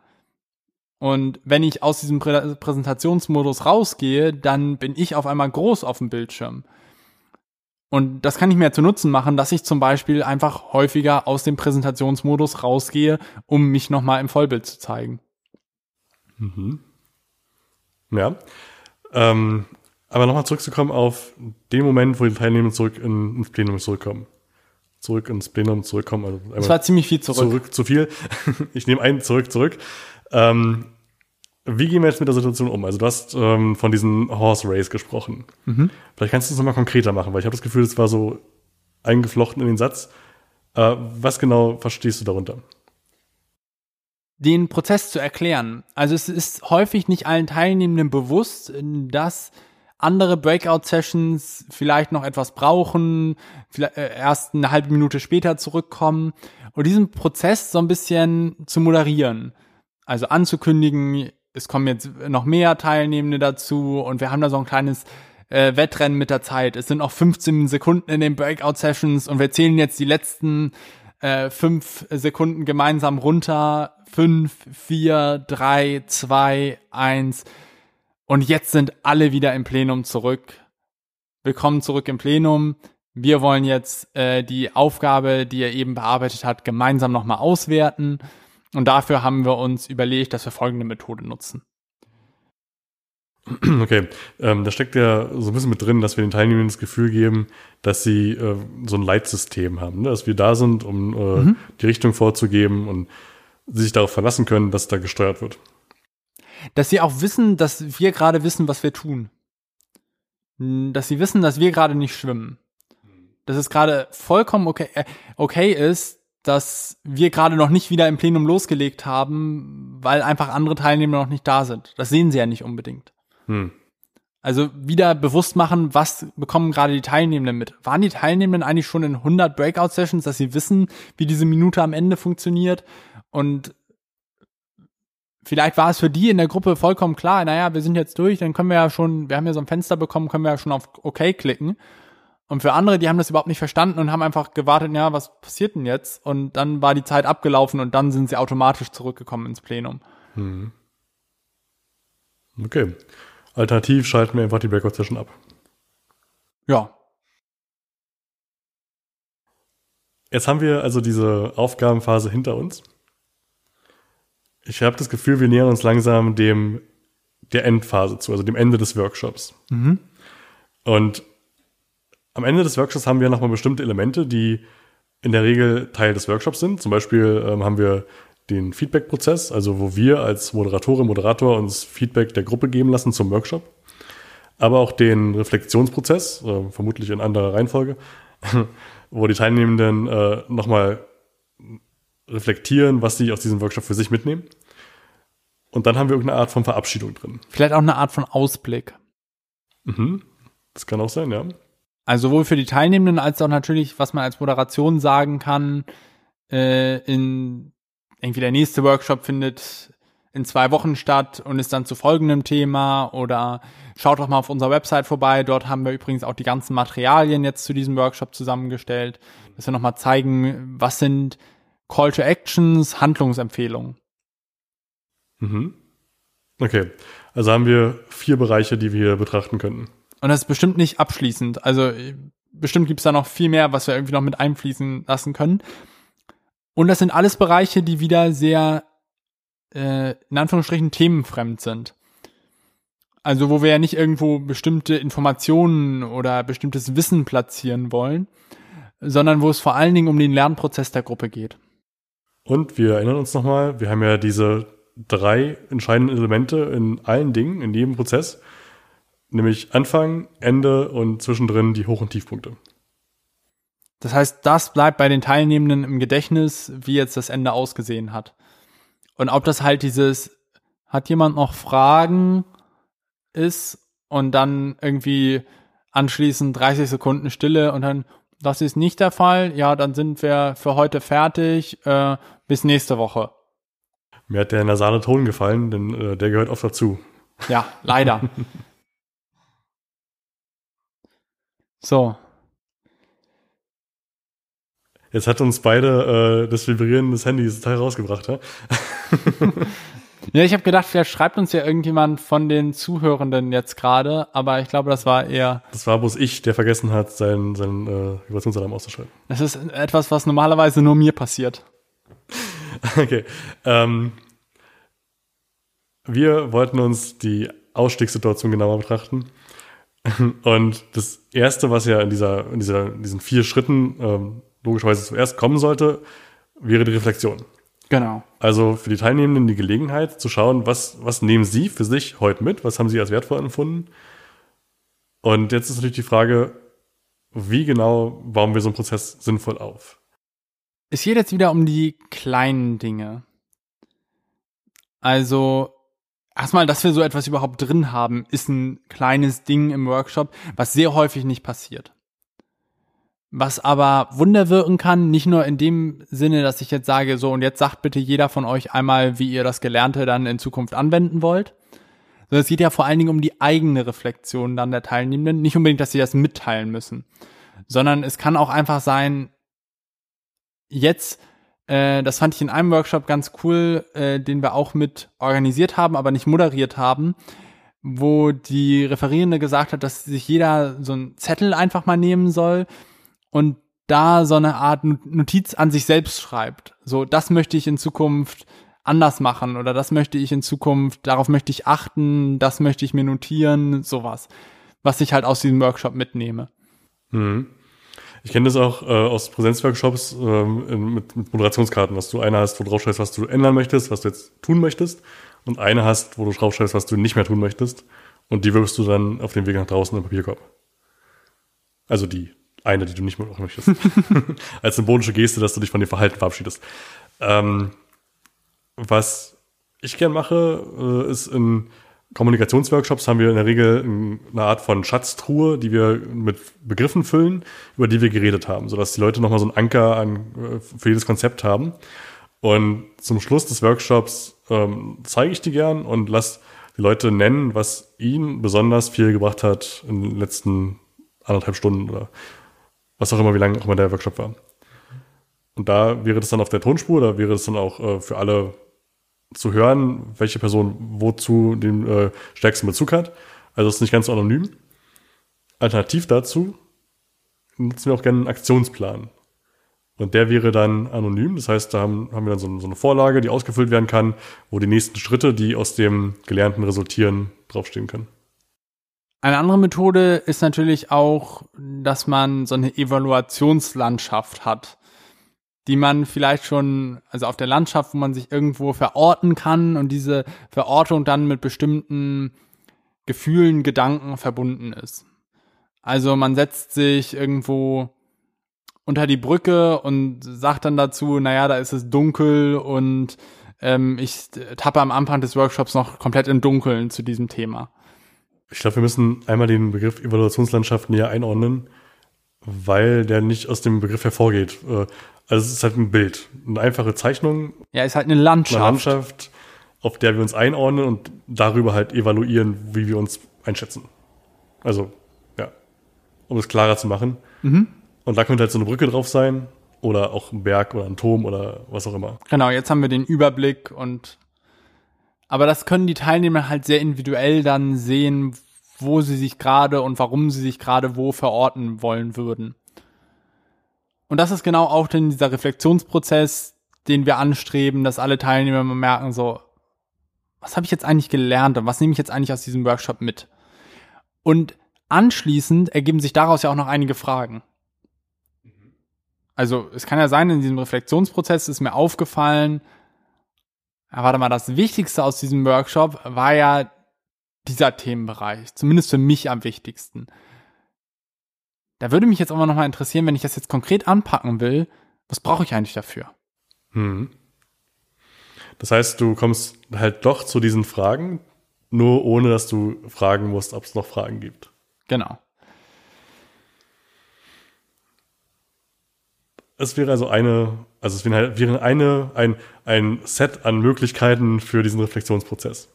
Und wenn ich aus diesem Prä Präsentationsmodus rausgehe, dann bin ich auf einmal groß auf dem Bildschirm. Und das kann ich mir zu Nutzen machen, dass ich zum Beispiel einfach häufiger aus dem Präsentationsmodus rausgehe, um mich nochmal im Vollbild zu zeigen. Mhm. Ja. Ähm, aber nochmal zurückzukommen auf den Moment, wo die Teilnehmer zurück in, ins Plenum zurückkommen. zurück ins Plenum zurückkommen. Also es war ziemlich viel zurück. Zurück zu viel. ich nehme einen zurück, zurück. Ähm, wie gehen wir jetzt mit der Situation um? Also du hast ähm, von diesen Horse Race gesprochen. Mhm. Vielleicht kannst du es nochmal konkreter machen, weil ich habe das Gefühl, es war so eingeflochten in den Satz. Äh, was genau verstehst du darunter? Den Prozess zu erklären. Also es ist häufig nicht allen Teilnehmenden bewusst, dass andere Breakout-Sessions vielleicht noch etwas brauchen, vielleicht äh, erst eine halbe Minute später zurückkommen und diesen Prozess so ein bisschen zu moderieren. Also anzukündigen, es kommen jetzt noch mehr Teilnehmende dazu und wir haben da so ein kleines äh, Wettrennen mit der Zeit. Es sind noch 15 Sekunden in den Breakout-Sessions und wir zählen jetzt die letzten äh, fünf Sekunden gemeinsam runter. Fünf, vier, drei, zwei, eins. Und jetzt sind alle wieder im Plenum zurück. Willkommen zurück im Plenum. Wir wollen jetzt äh, die Aufgabe, die er eben bearbeitet hat, gemeinsam nochmal auswerten. Und dafür haben wir uns überlegt, dass wir folgende Methode nutzen. Okay, ähm, da steckt ja so ein bisschen mit drin, dass wir den Teilnehmern das Gefühl geben, dass sie äh, so ein Leitsystem haben, ne? dass wir da sind, um äh, mhm. die Richtung vorzugeben und sie sich darauf verlassen können, dass da gesteuert wird. Dass sie auch wissen, dass wir gerade wissen, was wir tun. Dass sie wissen, dass wir gerade nicht schwimmen. Dass es gerade vollkommen okay, äh, okay ist, dass wir gerade noch nicht wieder im Plenum losgelegt haben, weil einfach andere Teilnehmer noch nicht da sind. Das sehen sie ja nicht unbedingt. Hm. Also wieder bewusst machen, was bekommen gerade die Teilnehmenden mit. Waren die Teilnehmenden eigentlich schon in 100 Breakout-Sessions, dass sie wissen, wie diese Minute am Ende funktioniert? Und vielleicht war es für die in der Gruppe vollkommen klar, naja, wir sind jetzt durch, dann können wir ja schon, wir haben ja so ein Fenster bekommen, können wir ja schon auf OK klicken. Und für andere, die haben das überhaupt nicht verstanden und haben einfach gewartet, ja, was passiert denn jetzt? Und dann war die Zeit abgelaufen und dann sind sie automatisch zurückgekommen ins Plenum. Hm. Okay. Alternativ schalten wir einfach die Breakout-Session ab. Ja. Jetzt haben wir also diese Aufgabenphase hinter uns. Ich habe das Gefühl, wir nähern uns langsam dem der Endphase zu, also dem Ende des Workshops. Mhm. Und am Ende des Workshops haben wir nochmal bestimmte Elemente, die in der Regel Teil des Workshops sind. Zum Beispiel ähm, haben wir den Feedback-Prozess, also wo wir als Moderatorin, Moderator uns Feedback der Gruppe geben lassen zum Workshop. Aber auch den Reflexionsprozess, äh, vermutlich in anderer Reihenfolge, wo die Teilnehmenden äh, nochmal reflektieren, was sie aus diesem Workshop für sich mitnehmen. Und dann haben wir irgendeine Art von Verabschiedung drin. Vielleicht auch eine Art von Ausblick. Mhm. Das kann auch sein, ja. Also sowohl für die Teilnehmenden als auch natürlich, was man als Moderation sagen kann, äh, in irgendwie der nächste Workshop findet in zwei Wochen statt und ist dann zu folgendem Thema oder schaut doch mal auf unserer Website vorbei. Dort haben wir übrigens auch die ganzen Materialien jetzt zu diesem Workshop zusammengestellt, dass wir nochmal zeigen, was sind Call to Actions, Handlungsempfehlungen. Mhm. Okay, also haben wir vier Bereiche, die wir betrachten könnten. Und das ist bestimmt nicht abschließend. Also bestimmt gibt es da noch viel mehr, was wir irgendwie noch mit einfließen lassen können. Und das sind alles Bereiche, die wieder sehr, äh, in Anführungsstrichen, themenfremd sind. Also wo wir ja nicht irgendwo bestimmte Informationen oder bestimmtes Wissen platzieren wollen, sondern wo es vor allen Dingen um den Lernprozess der Gruppe geht. Und wir erinnern uns nochmal, wir haben ja diese drei entscheidenden Elemente in allen Dingen, in jedem Prozess, nämlich Anfang, Ende und zwischendrin die Hoch- und Tiefpunkte. Das heißt, das bleibt bei den Teilnehmenden im Gedächtnis, wie jetzt das Ende ausgesehen hat. Und ob das halt dieses, hat jemand noch Fragen ist und dann irgendwie anschließend 30 Sekunden Stille und dann, das ist nicht der Fall, ja, dann sind wir für heute fertig, äh, bis nächste Woche. Mir hat der in der nasale Ton gefallen, denn äh, der gehört oft dazu. Ja, leider. so, Jetzt hat uns beide äh, das Vibrieren des Handys total rausgebracht, ja? ja, ich habe gedacht, vielleicht schreibt uns ja irgendjemand von den Zuhörenden jetzt gerade, aber ich glaube, das war eher. Das war bloß ich, der vergessen hat, seinen, seinen äh, Vibrationsalarm auszuschalten. Das ist etwas, was normalerweise nur mir passiert. okay. Ähm, wir wollten uns die Ausstiegssituation genauer betrachten. Und das erste, was ja in dieser, in dieser, in diesen vier Schritten ähm, logischerweise zuerst kommen sollte, wäre die Reflexion. Genau. Also für die Teilnehmenden die Gelegenheit zu schauen, was, was nehmen sie für sich heute mit, was haben sie als wertvoll empfunden. Und jetzt ist natürlich die Frage, wie genau bauen wir so einen Prozess sinnvoll auf? Es geht jetzt wieder um die kleinen Dinge. Also erstmal, dass wir so etwas überhaupt drin haben, ist ein kleines Ding im Workshop, was sehr häufig nicht passiert. Was aber Wunder wirken kann, nicht nur in dem Sinne, dass ich jetzt sage, so und jetzt sagt bitte jeder von euch einmal, wie ihr das Gelernte dann in Zukunft anwenden wollt. Sondern es geht ja vor allen Dingen um die eigene Reflexion dann der Teilnehmenden. Nicht unbedingt, dass sie das mitteilen müssen, sondern es kann auch einfach sein, jetzt äh, das fand ich in einem Workshop ganz cool, äh, den wir auch mit organisiert haben, aber nicht moderiert haben, wo die Referierende gesagt hat, dass sich jeder so einen Zettel einfach mal nehmen soll und da so eine Art Notiz an sich selbst schreibt. So, das möchte ich in Zukunft anders machen oder das möchte ich in Zukunft, darauf möchte ich achten, das möchte ich mir notieren, sowas. Was ich halt aus diesem Workshop mitnehme. Mhm. Ich kenne das auch äh, aus Präsenzworkshops ähm, mit, mit Moderationskarten, dass du eine hast, wo du draufschreibst, was du ändern möchtest, was du jetzt tun möchtest, und eine hast, wo du draufschreibst, was du nicht mehr tun möchtest, und die wirfst du dann auf dem Weg nach draußen im Papierkorb. Also die eine, die du nicht mehr machen möchtest. Als symbolische Geste, dass du dich von dem Verhalten verabschiedest. Ähm, was ich gern mache, äh, ist in Kommunikationsworkshops haben wir in der Regel eine Art von Schatztruhe, die wir mit Begriffen füllen, über die wir geredet haben, sodass die Leute nochmal so einen Anker an, äh, für jedes Konzept haben. Und zum Schluss des Workshops ähm, zeige ich die gern und lasse die Leute nennen, was ihnen besonders viel gebracht hat in den letzten anderthalb Stunden oder was auch immer, wie lange auch immer der Workshop war. Und da wäre das dann auf der Tonspur, da wäre das dann auch äh, für alle zu hören, welche Person wozu den äh, stärksten Bezug hat. Also es ist nicht ganz anonym. Alternativ dazu nutzen wir auch gerne einen Aktionsplan. Und der wäre dann anonym. Das heißt, da haben, haben wir dann so, so, eine Vorlage, die ausgefüllt werden kann, wo die nächsten Schritte, die aus dem Gelernten resultieren, draufstehen können. Eine andere Methode ist natürlich auch, dass man so eine Evaluationslandschaft hat die man vielleicht schon, also auf der Landschaft, wo man sich irgendwo verorten kann und diese Verortung dann mit bestimmten Gefühlen, Gedanken verbunden ist. Also man setzt sich irgendwo unter die Brücke und sagt dann dazu, naja, da ist es dunkel und ähm, ich tappe am Anfang des Workshops noch komplett im Dunkeln zu diesem Thema. Ich glaube, wir müssen einmal den Begriff Evaluationslandschaft näher einordnen, weil der nicht aus dem Begriff hervorgeht. Also es ist halt ein Bild, eine einfache Zeichnung. Ja, ist halt eine Landschaft. Eine Landschaft, auf der wir uns einordnen und darüber halt evaluieren, wie wir uns einschätzen. Also, ja, um es klarer zu machen. Mhm. Und da könnte halt so eine Brücke drauf sein oder auch ein Berg oder ein Turm oder was auch immer. Genau, jetzt haben wir den Überblick und aber das können die Teilnehmer halt sehr individuell dann sehen, wo sie sich gerade und warum sie sich gerade wo verorten wollen würden. Und das ist genau auch denn dieser Reflexionsprozess, den wir anstreben, dass alle Teilnehmer merken, so, was habe ich jetzt eigentlich gelernt und was nehme ich jetzt eigentlich aus diesem Workshop mit? Und anschließend ergeben sich daraus ja auch noch einige Fragen. Also es kann ja sein, in diesem Reflexionsprozess ist mir aufgefallen, ja, warte mal, das Wichtigste aus diesem Workshop war ja dieser Themenbereich, zumindest für mich am wichtigsten. Da würde mich jetzt aber nochmal interessieren, wenn ich das jetzt konkret anpacken will, was brauche ich eigentlich dafür? Hm. Das heißt, du kommst halt doch zu diesen Fragen, nur ohne dass du fragen musst, ob es noch Fragen gibt. Genau. Es wäre also eine, also es wäre eine, ein, ein Set an Möglichkeiten für diesen Reflexionsprozess.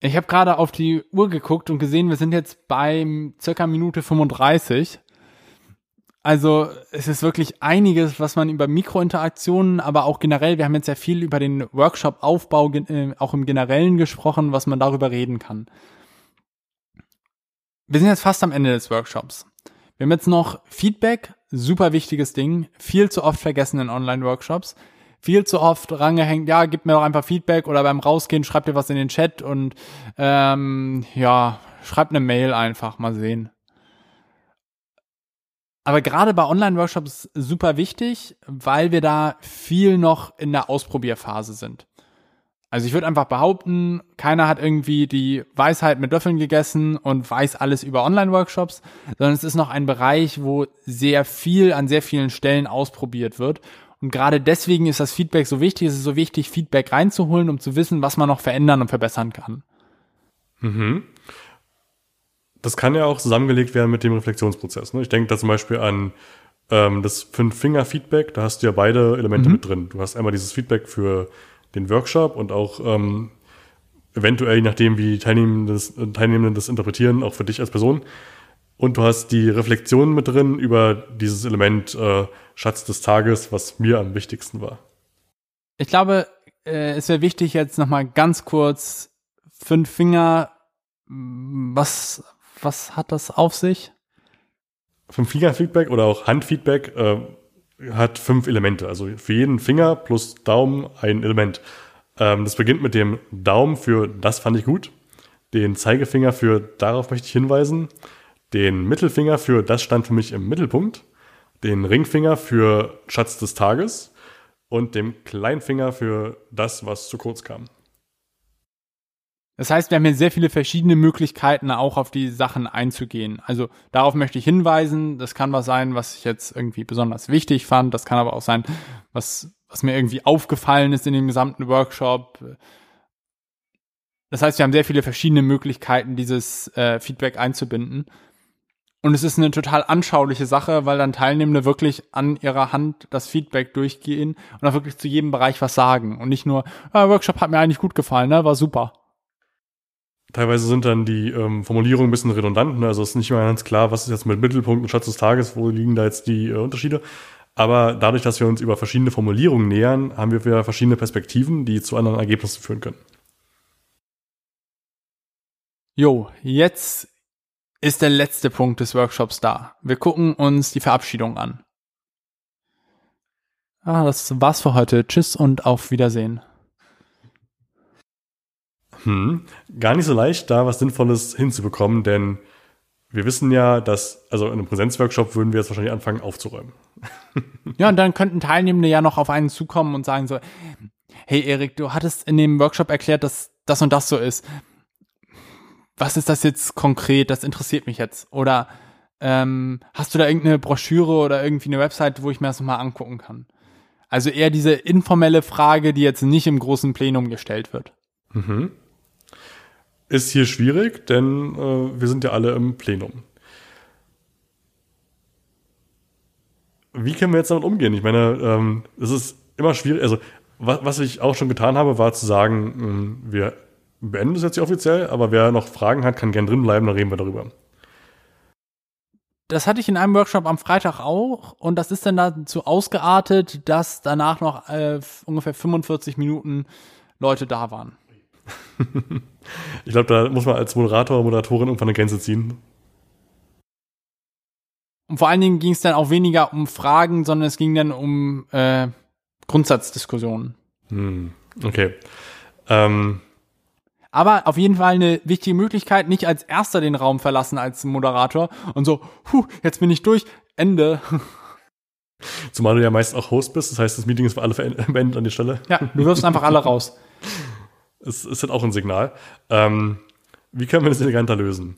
Ich habe gerade auf die Uhr geguckt und gesehen, wir sind jetzt bei circa Minute 35. Also es ist wirklich einiges, was man über Mikrointeraktionen, aber auch generell, wir haben jetzt ja viel über den Workshop-Aufbau äh, auch im Generellen gesprochen, was man darüber reden kann. Wir sind jetzt fast am Ende des Workshops. Wir haben jetzt noch Feedback, super wichtiges Ding, viel zu oft vergessen in Online-Workshops viel zu oft rangehängt, ja, gib mir doch einfach Feedback oder beim Rausgehen schreibt dir was in den Chat und ähm, ja, schreibt eine Mail einfach, mal sehen. Aber gerade bei Online-Workshops super wichtig, weil wir da viel noch in der Ausprobierphase sind. Also ich würde einfach behaupten, keiner hat irgendwie die Weisheit mit Löffeln gegessen und weiß alles über Online-Workshops, sondern es ist noch ein Bereich, wo sehr viel an sehr vielen Stellen ausprobiert wird. Und gerade deswegen ist das Feedback so wichtig. Es ist so wichtig, Feedback reinzuholen, um zu wissen, was man noch verändern und verbessern kann. Mhm. Das kann ja auch zusammengelegt werden mit dem Reflexionsprozess. Ne? Ich denke da zum Beispiel an ähm, das Fünf-Finger-Feedback. Da hast du ja beide Elemente mhm. mit drin. Du hast einmal dieses Feedback für den Workshop und auch ähm, eventuell, je nachdem, wie die Teilnehmenden das, Teilnehmenden das interpretieren, auch für dich als Person. Und du hast die Reflexion mit drin über dieses Element äh, Schatz des Tages, was mir am wichtigsten war. Ich glaube, äh, es wäre wichtig, jetzt nochmal ganz kurz fünf Finger. Was, was hat das auf sich? Fünf Finger Feedback oder auch Handfeedback äh, hat fünf Elemente. Also für jeden Finger plus Daumen ein Element. Ähm, das beginnt mit dem Daumen für das fand ich gut, den Zeigefinger für darauf möchte ich hinweisen, den Mittelfinger für das stand für mich im Mittelpunkt, den Ringfinger für Schatz des Tages und dem Kleinfinger für das, was zu kurz kam. Das heißt, wir haben hier sehr viele verschiedene Möglichkeiten, auch auf die Sachen einzugehen. Also darauf möchte ich hinweisen. Das kann was sein, was ich jetzt irgendwie besonders wichtig fand. Das kann aber auch sein, was, was mir irgendwie aufgefallen ist in dem gesamten Workshop. Das heißt, wir haben sehr viele verschiedene Möglichkeiten, dieses äh, Feedback einzubinden. Und es ist eine total anschauliche Sache, weil dann Teilnehmende wirklich an ihrer Hand das Feedback durchgehen und auch wirklich zu jedem Bereich was sagen. Und nicht nur, ah, Workshop hat mir eigentlich gut gefallen, ne? war super. Teilweise sind dann die ähm, Formulierungen ein bisschen redundant. Ne? Also es ist nicht mehr ganz klar, was ist jetzt mit Mittelpunkt und Schatz des Tages, wo liegen da jetzt die äh, Unterschiede. Aber dadurch, dass wir uns über verschiedene Formulierungen nähern, haben wir wieder verschiedene Perspektiven, die zu anderen Ergebnissen führen können. Jo, jetzt ist der letzte Punkt des Workshops da. Wir gucken uns die Verabschiedung an. Ah, das war's für heute. Tschüss und auf Wiedersehen. Hm, gar nicht so leicht, da was Sinnvolles hinzubekommen, denn wir wissen ja, dass, also in einem Präsenzworkshop würden wir jetzt wahrscheinlich anfangen aufzuräumen. ja, und dann könnten Teilnehmende ja noch auf einen zukommen und sagen so, hey Erik, du hattest in dem Workshop erklärt, dass das und das so ist. Was ist das jetzt konkret? Das interessiert mich jetzt. Oder ähm, hast du da irgendeine Broschüre oder irgendwie eine Website, wo ich mir das nochmal angucken kann? Also eher diese informelle Frage, die jetzt nicht im großen Plenum gestellt wird. Mhm ist hier schwierig, denn äh, wir sind ja alle im Plenum. Wie können wir jetzt damit umgehen? Ich meine, ähm, es ist immer schwierig. Also, was, was ich auch schon getan habe, war zu sagen, mh, ähm, wir beenden das jetzt hier offiziell, aber wer noch Fragen hat, kann gern drin bleiben, dann reden wir darüber. Das hatte ich in einem Workshop am Freitag auch und das ist dann dazu ausgeartet, dass danach noch äh, ungefähr 45 Minuten Leute da waren. ich glaube, da muss man als Moderator, Moderatorin irgendwann eine Grenze ziehen. Und vor allen Dingen ging es dann auch weniger um Fragen, sondern es ging dann um äh, Grundsatzdiskussionen. Hm, okay. Ähm. Aber auf jeden Fall eine wichtige Möglichkeit, nicht als erster den Raum verlassen als Moderator und so, puh, jetzt bin ich durch, Ende. Zumal du ja meist auch Host bist, das heißt, das Meeting ist für alle beendet an die Stelle. Ja, du wirfst einfach alle raus. ist, ist halt auch ein Signal. Ähm, wie können wir das eleganter lösen?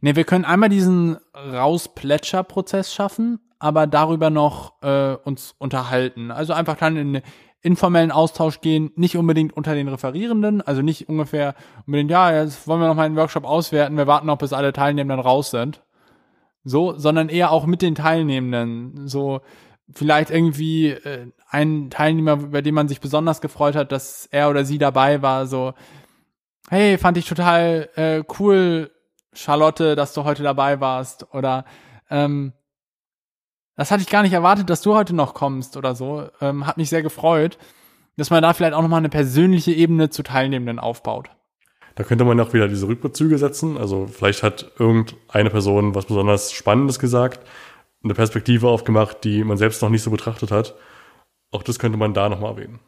Ne, wir können einmal diesen Rausplätscher-Prozess schaffen, aber darüber noch äh, uns unterhalten. Also einfach dann in informellen Austausch gehen, nicht unbedingt unter den Referierenden, also nicht ungefähr unbedingt, ja, jetzt wollen wir noch mal einen Workshop auswerten, wir warten noch, bis alle Teilnehmenden raus sind. So, sondern eher auch mit den Teilnehmenden. So, vielleicht irgendwie äh, ein Teilnehmer, über den man sich besonders gefreut hat, dass er oder sie dabei war, so, hey, fand ich total äh, cool, Charlotte, dass du heute dabei warst. Oder ähm, das hatte ich gar nicht erwartet, dass du heute noch kommst oder so. Ähm, hat mich sehr gefreut, dass man da vielleicht auch nochmal eine persönliche Ebene zu Teilnehmenden aufbaut. Da könnte man auch wieder diese Rückbezüge setzen. Also vielleicht hat irgendeine Person was besonders Spannendes gesagt eine Perspektive aufgemacht, die man selbst noch nicht so betrachtet hat. Auch das könnte man da nochmal erwähnen.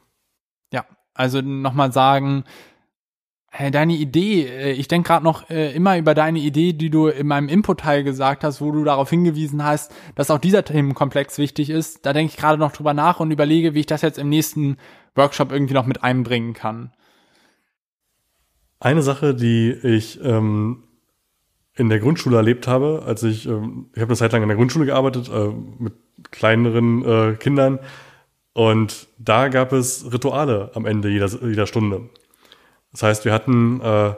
Ja, also nochmal sagen, deine Idee, äh, ich denke gerade noch äh, immer über deine Idee, die du in meinem Input-Teil gesagt hast, wo du darauf hingewiesen hast, dass auch dieser Themenkomplex wichtig ist. Da denke ich gerade noch drüber nach und überlege, wie ich das jetzt im nächsten Workshop irgendwie noch mit einbringen kann. Eine Sache, die ich ähm, in der Grundschule erlebt habe, als ich, ähm, ich habe eine Zeit lang in der Grundschule gearbeitet äh, mit kleineren äh, Kindern und da gab es Rituale am Ende jeder, jeder Stunde. Das heißt, wir hatten, äh,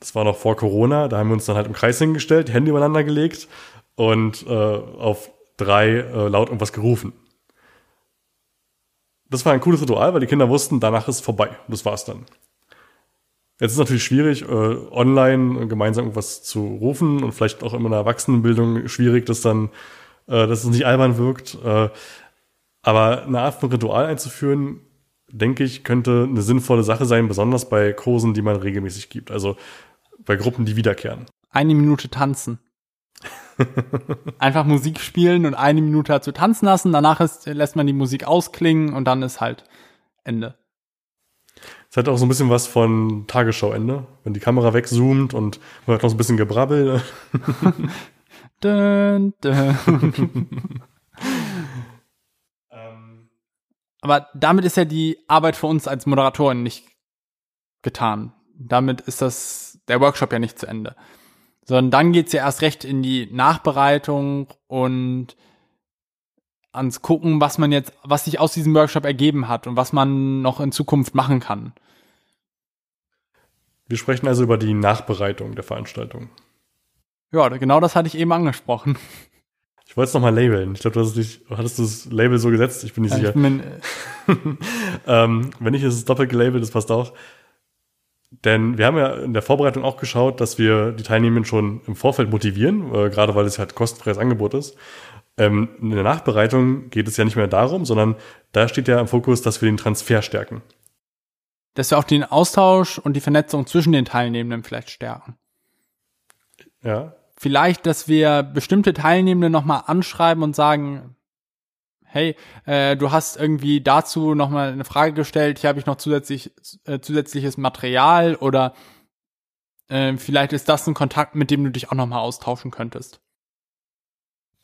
das war noch vor Corona, da haben wir uns dann halt im Kreis hingestellt, die Hände übereinander gelegt und äh, auf drei äh, laut irgendwas gerufen. Das war ein cooles Ritual, weil die Kinder wussten, danach ist vorbei. Das war's dann. Jetzt ist es natürlich schwierig, äh, online gemeinsam irgendwas zu rufen und vielleicht auch in einer Erwachsenenbildung schwierig, dass dann, äh, dass es nicht albern wirkt. Äh, aber eine Art von Ritual einzuführen, denke ich, könnte eine sinnvolle Sache sein, besonders bei Kursen, die man regelmäßig gibt. Also bei Gruppen, die wiederkehren. Eine Minute tanzen. Einfach Musik spielen und eine Minute dazu tanzen lassen. Danach ist, lässt man die Musik ausklingen und dann ist halt Ende. Es hat auch so ein bisschen was von Tagesschauende, wenn die Kamera wegzoomt und man hat noch so ein bisschen Gebrabbel. dun, dun. Aber damit ist ja die Arbeit für uns als Moderatoren nicht getan. Damit ist das der Workshop ja nicht zu Ende. Sondern dann geht's ja erst recht in die Nachbereitung und ans Gucken, was man jetzt, was sich aus diesem Workshop ergeben hat und was man noch in Zukunft machen kann. Wir sprechen also über die Nachbereitung der Veranstaltung. Ja, genau das hatte ich eben angesprochen. Ich wollte es nochmal labeln. Ich glaube, du hast dich, hattest du das Label so gesetzt? Ich bin nicht ja, sicher. Bin, ähm, wenn nicht, ist es doppelt gelabelt, das passt auch. Denn wir haben ja in der Vorbereitung auch geschaut, dass wir die Teilnehmenden schon im Vorfeld motivieren, äh, gerade weil es halt kostenfreies Angebot ist. Ähm, in der Nachbereitung geht es ja nicht mehr darum, sondern da steht ja im Fokus, dass wir den Transfer stärken. Dass wir auch den Austausch und die Vernetzung zwischen den Teilnehmenden vielleicht stärken. Ja, vielleicht, dass wir bestimmte Teilnehmende nochmal anschreiben und sagen, hey, äh, du hast irgendwie dazu nochmal eine Frage gestellt, hier habe ich noch zusätzlich, äh, zusätzliches Material oder äh, vielleicht ist das ein Kontakt, mit dem du dich auch nochmal austauschen könntest.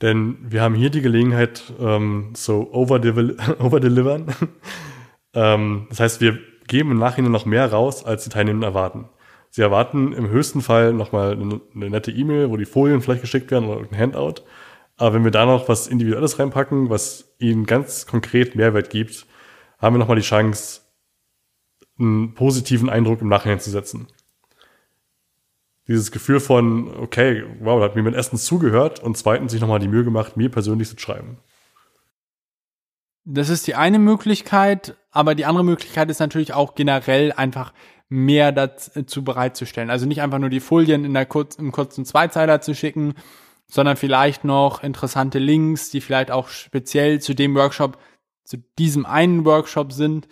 Denn wir haben hier die Gelegenheit, ähm, so overdelivern. ähm, das heißt, wir geben im Nachhinein noch mehr raus, als die Teilnehmenden erwarten. Sie erwarten im höchsten Fall nochmal eine, nette E-Mail, wo die Folien vielleicht geschickt werden oder ein Handout. Aber wenn wir da noch was Individuelles reinpacken, was ihnen ganz konkret Mehrwert gibt, haben wir nochmal die Chance, einen positiven Eindruck im Nachhinein zu setzen. Dieses Gefühl von, okay, wow, da hat mir jemand erstens zugehört und zweitens sich nochmal die Mühe gemacht, mir persönlich zu schreiben. Das ist die eine Möglichkeit, aber die andere Möglichkeit ist natürlich auch generell einfach mehr dazu bereitzustellen. Also nicht einfach nur die Folien in der kurz, im kurzen Zweizeiler zu schicken, sondern vielleicht noch interessante Links, die vielleicht auch speziell zu dem Workshop, zu diesem einen Workshop sind,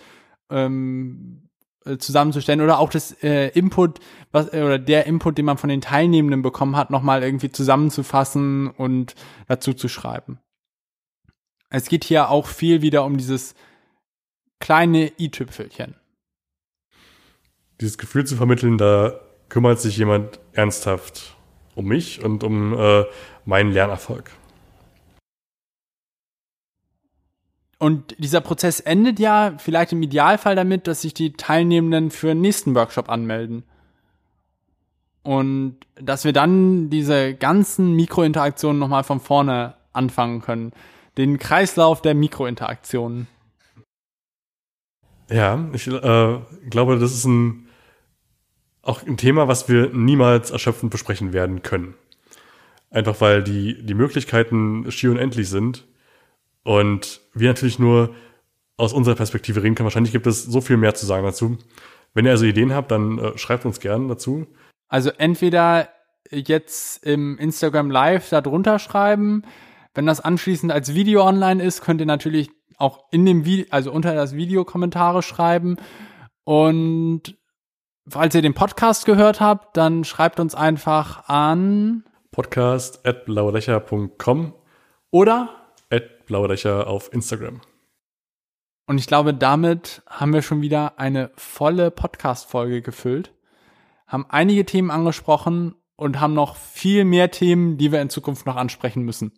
ähm, äh, zusammenzustellen oder auch das äh, Input, was äh, oder der Input, den man von den Teilnehmenden bekommen hat, nochmal irgendwie zusammenzufassen und dazu zu schreiben. Es geht hier auch viel wieder um dieses kleine i-Tüpfelchen dieses Gefühl zu vermitteln, da kümmert sich jemand ernsthaft um mich und um äh, meinen Lernerfolg. Und dieser Prozess endet ja vielleicht im Idealfall damit, dass sich die Teilnehmenden für den nächsten Workshop anmelden. Und dass wir dann diese ganzen Mikrointeraktionen nochmal von vorne anfangen können. Den Kreislauf der Mikrointeraktionen. Ja, ich äh, glaube, das ist ein auch ein Thema, was wir niemals erschöpfend besprechen werden können. Einfach weil die, die Möglichkeiten schier unendlich sind und wir natürlich nur aus unserer Perspektive reden können. Wahrscheinlich gibt es so viel mehr zu sagen dazu. Wenn ihr also Ideen habt, dann äh, schreibt uns gerne dazu. Also entweder jetzt im Instagram Live da drunter schreiben. Wenn das anschließend als Video online ist, könnt ihr natürlich auch in dem Video, also unter das Video Kommentare schreiben. Und falls ihr den Podcast gehört habt, dann schreibt uns einfach an podcast at blauelöcher.com oder at blauelöcher auf Instagram. Und ich glaube, damit haben wir schon wieder eine volle Podcast-Folge gefüllt, haben einige Themen angesprochen und haben noch viel mehr Themen, die wir in Zukunft noch ansprechen müssen.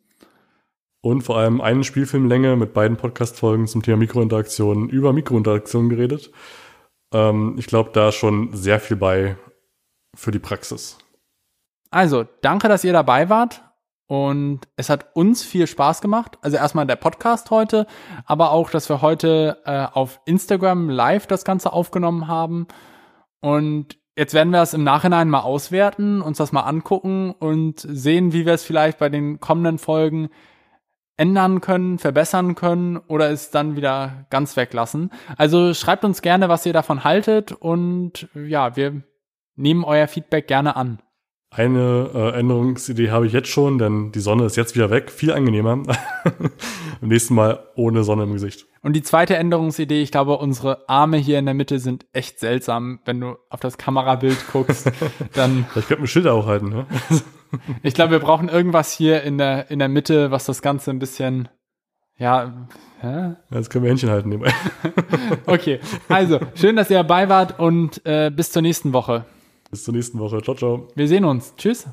Und vor allem eine Spielfilmlänge mit beiden Podcast-Folgen zum Thema Mikrointeraktionen über Mikrointeraktionen geredet. Ähm, ich glaube, da ist schon sehr viel bei für die Praxis. Also, danke, dass ihr dabei wart. Und es hat uns viel Spaß gemacht. Also erstmal der Podcast heute, aber auch, dass wir heute äh, auf Instagram live das Ganze aufgenommen haben. Und jetzt werden wir es im Nachhinein mal auswerten, uns das mal angucken und sehen, wie wir es vielleicht bei den kommenden Folgen ändern können, verbessern können oder es dann wieder ganz weglassen. Also schreibt uns gerne, was ihr davon haltet und ja, wir nehmen euer Feedback gerne an. Eine äh, Änderungsidee habe ich jetzt schon, denn die Sonne ist jetzt wieder weg. Viel angenehmer. Im nächsten Mal ohne Sonne im Gesicht. Und die zweite Änderungsidee, ich glaube, unsere Arme hier in der Mitte sind echt seltsam. Wenn du auf das Kamerabild guckst, dann. Ich könnte ein Schild auch halten, ne? ich glaube, wir brauchen irgendwas hier in der, in der Mitte, was das Ganze ein bisschen, ja, hä? Jetzt können wir Händchen halten nebenbei. okay, also, schön, dass ihr dabei wart und äh, bis zur nächsten Woche. Bis zur nächsten Woche. Ciao, ciao. Wir sehen uns. Tschüss.